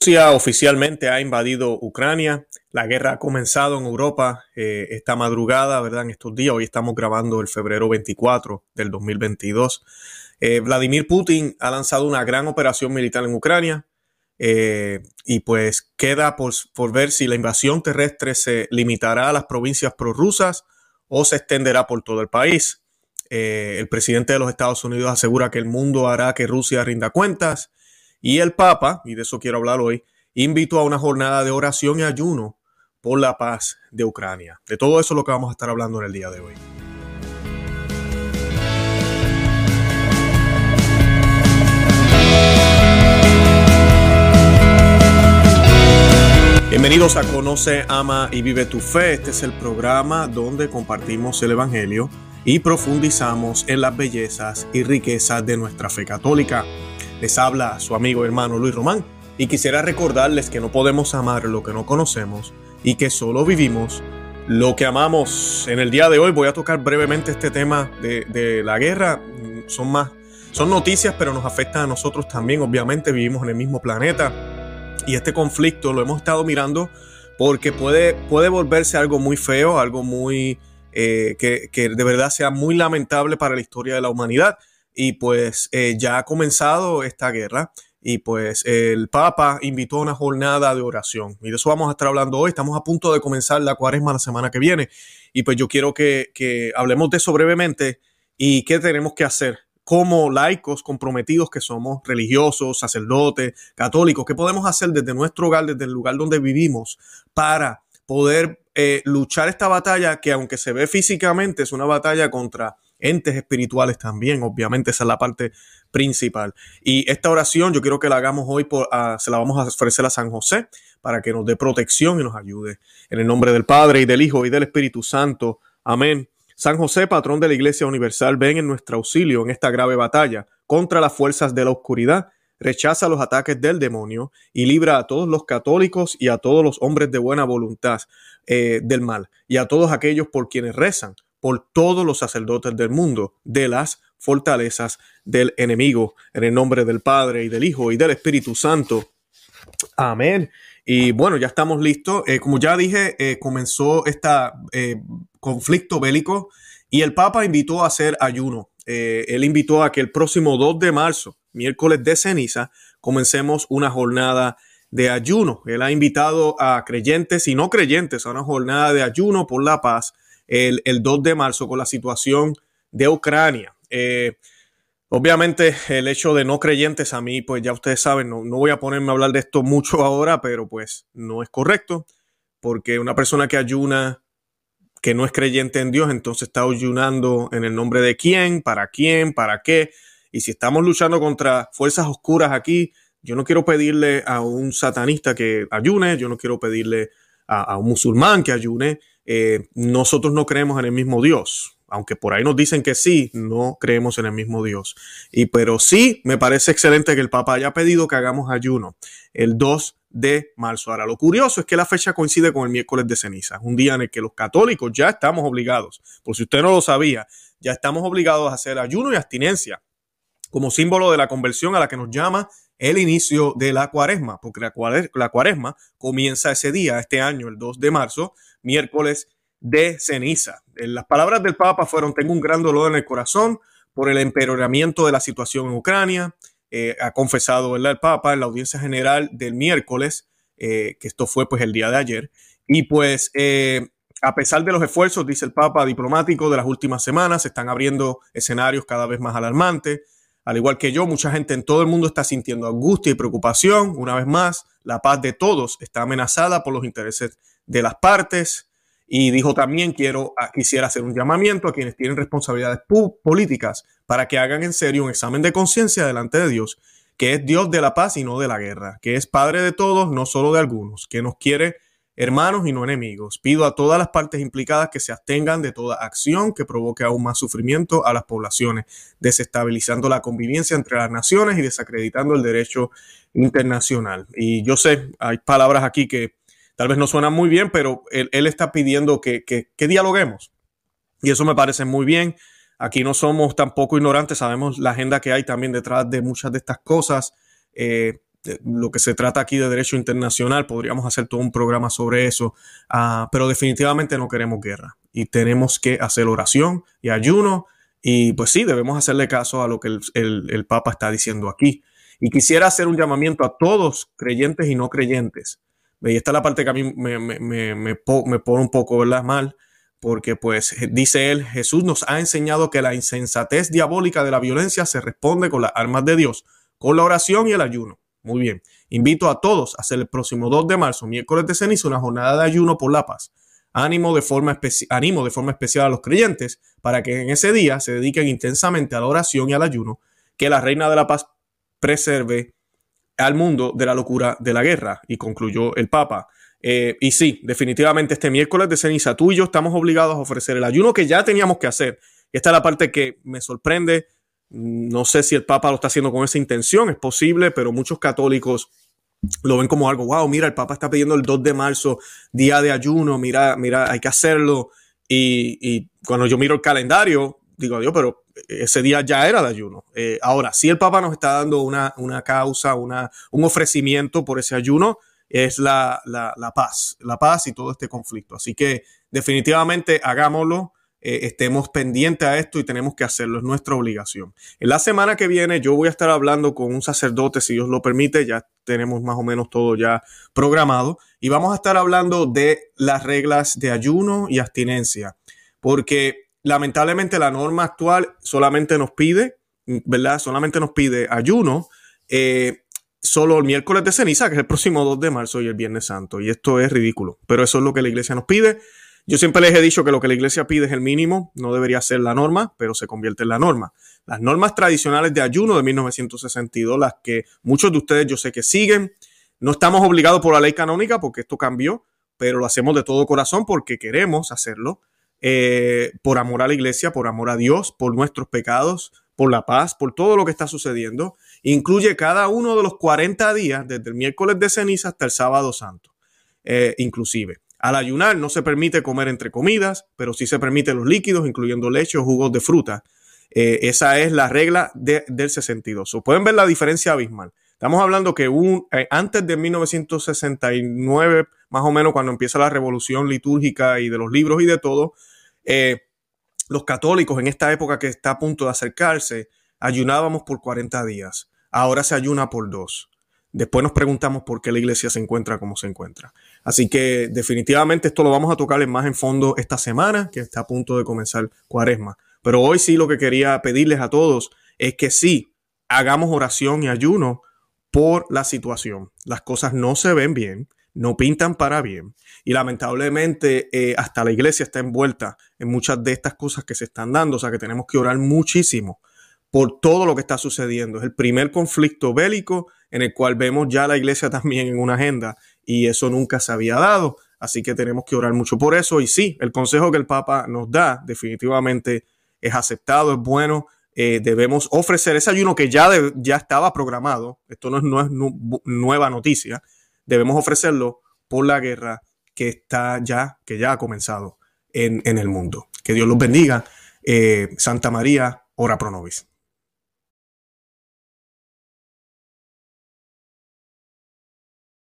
Rusia oficialmente ha invadido Ucrania. La guerra ha comenzado en Europa eh, esta madrugada, ¿verdad? En estos días. Hoy estamos grabando el febrero 24 del 2022. Eh, Vladimir Putin ha lanzado una gran operación militar en Ucrania eh, y pues queda por, por, ver si la invasión terrestre se limitará a las provincias prorrusas o se extenderá por todo el país. el presidente de los Estados Unidos asegura que el mundo hará que Rusia rinda cuentas y el Papa, y de eso quiero hablar hoy, invitó a una jornada de oración y ayuno por la paz de Ucrania. De todo eso es lo que vamos a estar hablando en el día de hoy. Bienvenidos a Conoce, Ama y Vive tu Fe. Este es el programa donde compartimos el Evangelio y profundizamos en las bellezas y riquezas de nuestra fe católica. Les habla su amigo hermano Luis Román y quisiera recordarles que no podemos amar lo que no conocemos y que solo vivimos lo que amamos. En el día de hoy voy a tocar brevemente este tema de, la guerra. Son más, son noticias, pero nos afectan a nosotros también. Obviamente vivimos en el mismo planeta y este conflicto lo hemos estado mirando porque puede, puede volverse algo muy feo, algo muy eh, que de verdad sea muy lamentable para la historia de la humanidad y pues eh, ya ha comenzado esta guerra y pues el Papa invitó a una jornada de oración. Y de eso vamos a estar hablando hoy. Estamos a punto de comenzar la cuaresma la semana que viene. Y pues yo quiero que, que hablemos de eso brevemente y qué tenemos que hacer como laicos comprometidos que somos, religiosos, sacerdotes, católicos, qué podemos hacer desde nuestro hogar, desde el lugar donde vivimos para poder eh, luchar esta batalla que aunque se ve físicamente es una batalla contra entes espirituales también, obviamente esa es la parte principal. Y esta oración yo quiero que la hagamos hoy, por, se la vamos a ofrecer a San José para que nos dé protección y nos ayude. En el nombre del Padre y del Hijo y del Espíritu Santo. Amén. San José, patrón de la Iglesia Universal, ven en nuestro auxilio en esta grave batalla contra las fuerzas de la oscuridad. Rechaza los ataques del demonio y libra a todos los católicos y a todos los hombres de buena voluntad eh, del mal y a todos aquellos por quienes rezan por todos los sacerdotes del mundo, de las fortalezas del enemigo, en el nombre del Padre y del Hijo y del Espíritu Santo. Amén. Y bueno, ya estamos listos. Eh, como ya dije, eh, comenzó este conflicto bélico y el Papa invitó a hacer ayuno. él invitó a que el próximo 2 de marzo, miércoles de ceniza, comencemos una jornada de ayuno. Él ha invitado a creyentes y no creyentes a una jornada de ayuno por la paz el, 2 de marzo con la situación de Ucrania. Eh, obviamente el hecho de no creyentes a mí, pues ya ustedes saben, no, no voy a ponerme a hablar de esto mucho ahora, pero pues no es correcto, porque una persona que ayuna, que no es creyente en Dios, entonces está ayunando en el nombre de quién, para quién, para qué. Y si estamos luchando contra fuerzas oscuras aquí, yo no quiero pedirle a un satanista que ayune, yo no quiero pedirle a un musulmán que ayune, eh, nosotros no creemos en el mismo Dios. Aunque por ahí nos dicen que sí, no creemos en el mismo Dios. Y pero sí, me parece excelente que el Papa haya pedido que hagamos ayuno el 2 de marzo. Ahora, lo curioso es que la fecha coincide con el miércoles de ceniza, un día en el que los católicos ya estamos obligados, por si usted no lo sabía, ya estamos obligados a hacer ayuno y abstinencia como símbolo de la conversión a la que nos llama el inicio de la cuaresma, porque la cuaresma comienza ese día, este año, el 2 de marzo, miércoles de ceniza. Las palabras del Papa fueron, tengo un gran dolor en el corazón por el empeoramiento de la situación en Ucrania. Eh, ha confesado el Papa en la audiencia general del miércoles, eh, que esto fue pues el día de ayer. Y pues eh, a pesar de los esfuerzos, dice el Papa, diplomático de las últimas semanas, se están abriendo escenarios cada vez más alarmantes. Al igual que yo, mucha gente en todo el mundo está sintiendo angustia y preocupación. Una vez más, la paz de todos está amenazada por los intereses de las partes. Y dijo también, quiero, ah, quisiera hacer un llamamiento a quienes tienen responsabilidades políticas para que hagan en serio un examen de conciencia delante de Dios, que es Dios de la paz y no de la guerra, que es Padre de todos, no solo de algunos, que nos quiere hermanos y no enemigos. Pido a todas las partes implicadas que se abstengan de toda acción que provoque aún más sufrimiento a las poblaciones, desestabilizando la convivencia entre las naciones y desacreditando el derecho internacional. Y yo sé, hay palabras aquí que Tal vez no suena muy bien, pero él, está pidiendo que, dialoguemos. Y eso me parece muy bien. Aquí no somos tampoco ignorantes, sabemos la agenda que hay también detrás de muchas de estas cosas. Eh, lo que se trata aquí de derecho internacional, podríamos hacer todo un programa sobre eso, ah, pero definitivamente no queremos guerra y tenemos que hacer oración y ayuno y pues sí, debemos hacerle caso a lo que el, Papa está diciendo aquí. Y quisiera hacer un llamamiento a todos, creyentes y no creyentes. Y esta es la parte que a mí me, me, pone un poco mal, porque pues dice él, Jesús nos ha enseñado que la insensatez diabólica de la violencia se responde con las armas de Dios, con la oración y el ayuno. Muy bien. Invito a todos a hacer el próximo 2 de marzo, miércoles de ceniza, una jornada de ayuno por la paz. Ánimo de, forma de forma especial a los creyentes para que en ese día se dediquen intensamente a la oración y al ayuno, que la Reina de la Paz preserve al mundo de la locura de la guerra. Y concluyó el Papa. Eh, y sí, definitivamente este miércoles de ceniza, tú y yo estamos obligados a ofrecer el ayuno que ya teníamos que hacer. Esta es la parte que me sorprende no sé si el Papa lo está haciendo con esa intención, es posible, pero muchos católicos lo ven como algo, wow, mira, el Papa está pidiendo el 2 de marzo, día de ayuno, mira, mira, hay que hacerlo. Y, cuando yo miro el calendario, digo, Dios, pero ese día ya era de ayuno. Eh, ahora, si el Papa nos está dando una, causa, una, un ofrecimiento por ese ayuno, es la, la paz, la paz y todo este conflicto. Así que definitivamente hagámoslo. Eh, estemos pendientes a esto y tenemos que hacerlo, es nuestra obligación. En la semana que viene yo voy a estar hablando con un sacerdote, si Dios lo permite, ya tenemos más o menos todo ya programado, y vamos a estar hablando de las reglas de ayuno y abstinencia, porque lamentablemente la norma actual solamente nos pide, ¿verdad? Solamente nos pide ayuno. Eh, solo el miércoles de ceniza, que es el próximo 2 de marzo, y el Viernes Santo. Y esto es ridículo, pero eso es lo que la iglesia nos pide. Yo siempre les he dicho que lo que la iglesia pide es el mínimo, no debería ser la norma, pero se convierte en la norma. Las normas tradicionales de ayuno de 1962, las que muchos de ustedes yo sé que siguen, no estamos obligados por la ley canónica porque esto cambió, pero lo hacemos de todo corazón porque queremos hacerlo, eh, por amor a la iglesia, por amor a Dios, por nuestros pecados, por la paz, por todo lo que está sucediendo. Incluye cada uno de los 40 días, desde el miércoles de ceniza hasta el sábado santo, eh, inclusive. Al ayunar no se permite comer entre comidas, pero sí se permite los líquidos, incluyendo leche o jugos de fruta. Eh, esa es la regla del 62. O pueden ver la diferencia abismal. Estamos hablando que eh, antes de 1969, más o menos cuando empieza la revolución litúrgica y de los libros y de todo, eh, los católicos en esta época que está a punto de acercarse, ayunábamos por 40 días. Ahora se ayuna por dos. Después nos preguntamos por qué la iglesia se encuentra como se encuentra. Así que definitivamente esto lo vamos a tocar más en fondo esta semana, que está a punto de comenzar cuaresma. Pero hoy sí lo que quería pedirles a todos es que sí, hagamos oración y ayuno por la situación. Las cosas no se ven bien, no pintan para bien. Y lamentablemente eh, hasta la iglesia está envuelta en muchas de estas cosas que se están dando. O sea que tenemos que orar muchísimo por todo lo que está sucediendo. Es el primer conflicto bélico en el cual vemos ya la iglesia también en una agenda y eso nunca se había dado. Así que tenemos que orar mucho por eso. Y sí, el consejo que el Papa nos da definitivamente es aceptado, es bueno. Eh, debemos ofrecer ese ayuno que ya, ya estaba programado. Esto no es, no es nueva noticia. Debemos ofrecerlo por la guerra que está ya, que ya ha comenzado en, el mundo. Que Dios los bendiga. Eh, Santa María, ora pro nobis.